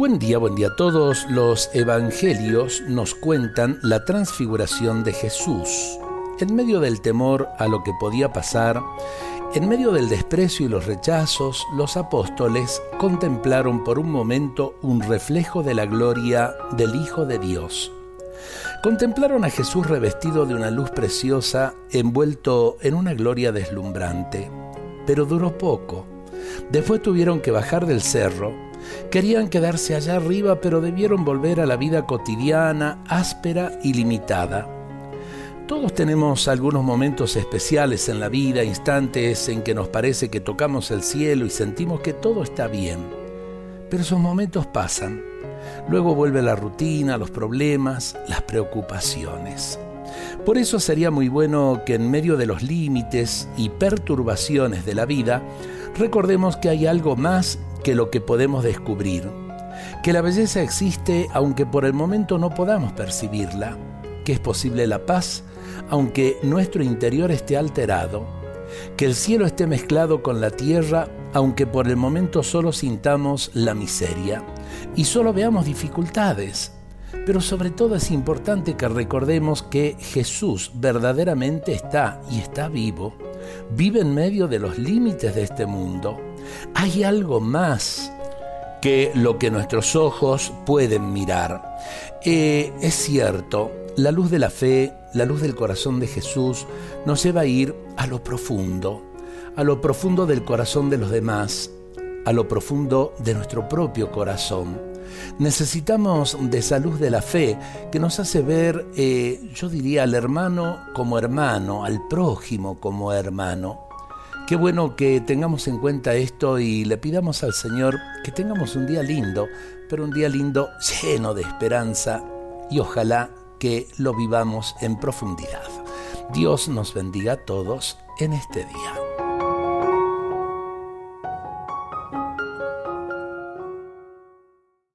Buen día, buen día a todos. Los evangelios nos cuentan la transfiguración de Jesús. En medio del temor a lo que podía pasar, en medio del desprecio y los rechazos, los apóstoles contemplaron por un momento un reflejo de la gloria del Hijo de Dios. Contemplaron a Jesús revestido de una luz preciosa, envuelto en una gloria deslumbrante. Pero duró poco. Después tuvieron que bajar del cerro Querían quedarse allá arriba, pero debieron volver a la vida cotidiana, áspera y limitada. Todos tenemos algunos momentos especiales en la vida, instantes en que nos parece que tocamos el cielo y sentimos que todo está bien. Pero esos momentos pasan. Luego vuelve la rutina, los problemas, las preocupaciones. Por eso sería muy bueno que en medio de los límites y perturbaciones de la vida, recordemos que hay algo más que lo que podemos descubrir, que la belleza existe aunque por el momento no podamos percibirla, que es posible la paz aunque nuestro interior esté alterado, que el cielo esté mezclado con la tierra aunque por el momento solo sintamos la miseria y solo veamos dificultades. Pero sobre todo es importante que recordemos que Jesús verdaderamente está y está vivo, vive en medio de los límites de este mundo hay algo más que lo que nuestros ojos pueden mirar. Eh, es cierto, la luz de la fe, la luz del corazón de Jesús nos lleva a ir a lo profundo, a lo profundo del corazón de los demás, a lo profundo de nuestro propio corazón. Necesitamos de esa luz de la fe que nos hace ver, eh, yo diría, al hermano como hermano, al prójimo como hermano. Qué bueno que tengamos en cuenta esto y le pidamos al Señor que tengamos un día lindo, pero un día lindo lleno de esperanza y ojalá que lo vivamos en profundidad. Dios nos bendiga a todos en este día.